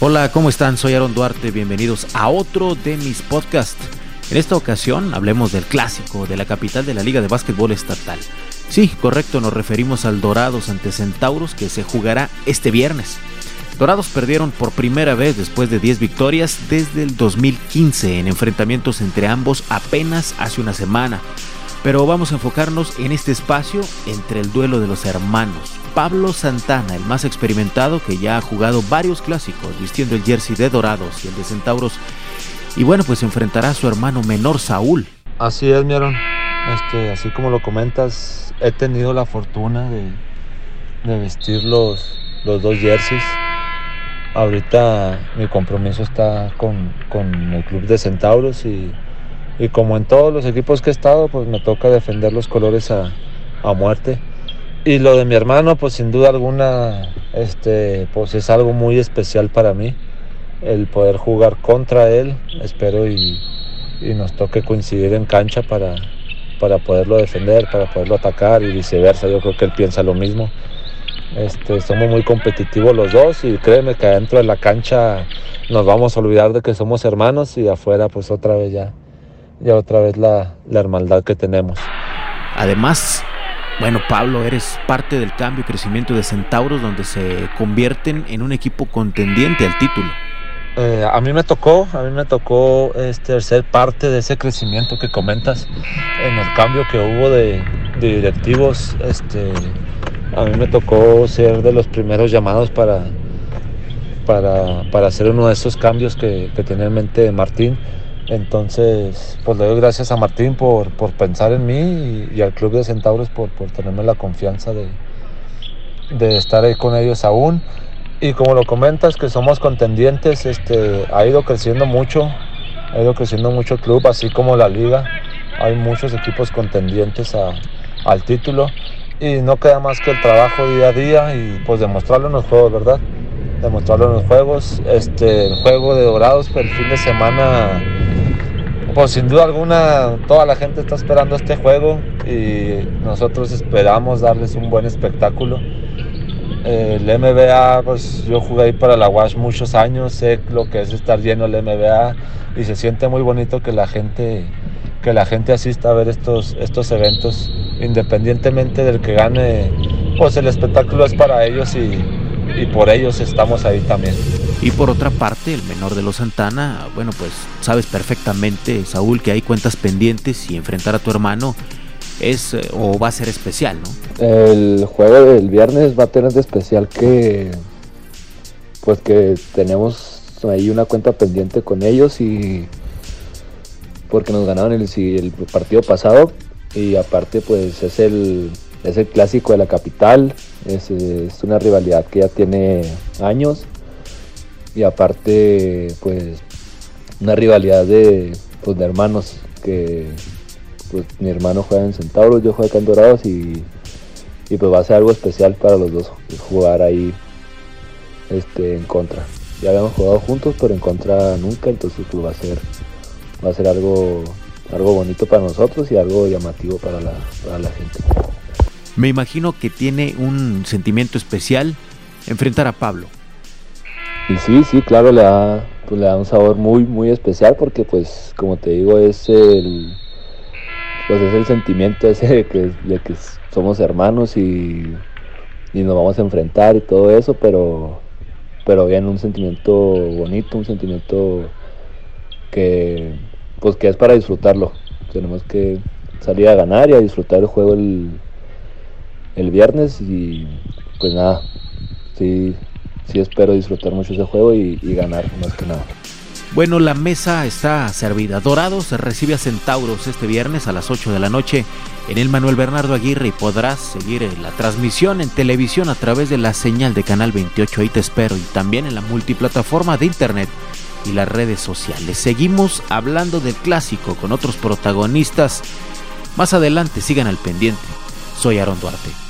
Hola, ¿cómo están? Soy Aaron Duarte, bienvenidos a otro de mis podcasts. En esta ocasión hablemos del clásico de la capital de la Liga de Básquetbol Estatal. Sí, correcto, nos referimos al Dorados ante Centauros que se jugará este viernes. Dorados perdieron por primera vez después de 10 victorias desde el 2015 en enfrentamientos entre ambos apenas hace una semana. Pero vamos a enfocarnos en este espacio entre el duelo de los hermanos, Pablo Santana, el más experimentado que ya ha jugado varios clásicos vistiendo el jersey de Dorados y el de Centauros. Y bueno, pues enfrentará a su hermano menor Saúl. Así es, mi Este, así como lo comentas, he tenido la fortuna de, vestir los, los, dos jerseys. Ahorita mi compromiso está con, el club de Centauros y, como en todos los equipos que he estado, pues me toca defender los colores a, a muerte. Y lo de mi hermano, pues sin duda alguna, este, pues es algo muy especial para mí. El poder jugar contra él, espero y, nos toque coincidir en cancha para, para poderlo defender, para poderlo atacar y viceversa. Yo creo que él piensa lo mismo. Este, somos muy competitivos los dos y créeme que adentro de la cancha nos vamos a olvidar de que somos hermanos y afuera pues otra vez ya, ya otra vez la, la hermandad que tenemos. Además, bueno, Pablo, eres parte del cambio y crecimiento de Centauros, donde se convierten en un equipo contendiente al título. Eh, a mí me tocó, a mí me tocó este, ser parte de ese crecimiento que comentas en el cambio que hubo de, directivos. Este, a mí me tocó ser de los primeros llamados para, para, hacer uno de esos cambios que, que tenía en mente Martín. Entonces, pues le doy gracias a Martín por, pensar en mí y, al Club de Centauros por, tenerme la confianza de, de, estar ahí con ellos aún. Y como lo comentas, que somos contendientes, este, ha ido creciendo mucho, ha ido creciendo mucho el club, así como la liga. Hay muchos equipos contendientes al título y no queda más que el trabajo día a día y pues demostrarlo en los juegos, ¿verdad? Demostrarlo en los juegos. Este, el juego de Dorados, pues, el fin de semana pues sin duda alguna toda la gente está esperando este juego y nosotros esperamos darles un buen espectáculo. El MBA, pues yo jugué ahí para la WASH muchos años, sé lo que es estar lleno el MBA y se siente muy bonito que la gente que la gente asista a ver estos, estos eventos, independientemente del que gane, pues el espectáculo es para ellos y, y por ellos estamos ahí también. Y por otra parte, el menor de los Santana, bueno, pues sabes perfectamente, Saúl, que hay cuentas pendientes y enfrentar a tu hermano es eh, o va a ser especial, ¿no? El juego del viernes va a tener de especial que pues que tenemos ahí una cuenta pendiente con ellos y porque nos ganaron el, el partido pasado y aparte pues es el, es el clásico de la capital, es, es una rivalidad que ya tiene años y aparte pues una rivalidad de, pues, de hermanos que pues mi hermano juega en Centauros, yo juego acá en Dorados y, pues va a ser algo especial para los dos jugar ahí este en contra. Ya habíamos jugado juntos pero en contra nunca, entonces pues va a ser va a ser algo algo bonito para nosotros y algo llamativo para la, para la gente. Me imagino que tiene un sentimiento especial enfrentar a Pablo. Y sí, sí, claro, le da, pues, le da un sabor muy, muy especial porque pues como te digo es el pues es el sentimiento ese de que, que somos hermanos y, y, nos vamos a enfrentar y todo eso, pero pero bien un sentimiento bonito, un sentimiento que pues que es para disfrutarlo. Tenemos que salir a ganar y a disfrutar el juego el, el viernes y pues nada, sí, sí espero disfrutar mucho ese juego y, ganar más que nada. Bueno, la mesa está servida. Dorados recibe a Centauros este viernes a las 8 de la noche en el Manuel Bernardo Aguirre y podrás seguir la transmisión en televisión a través de la señal de Canal 28. Ahí te espero y también en la multiplataforma de internet y las redes sociales. Seguimos hablando del clásico con otros protagonistas. Más adelante sigan al pendiente. Soy Aaron Duarte.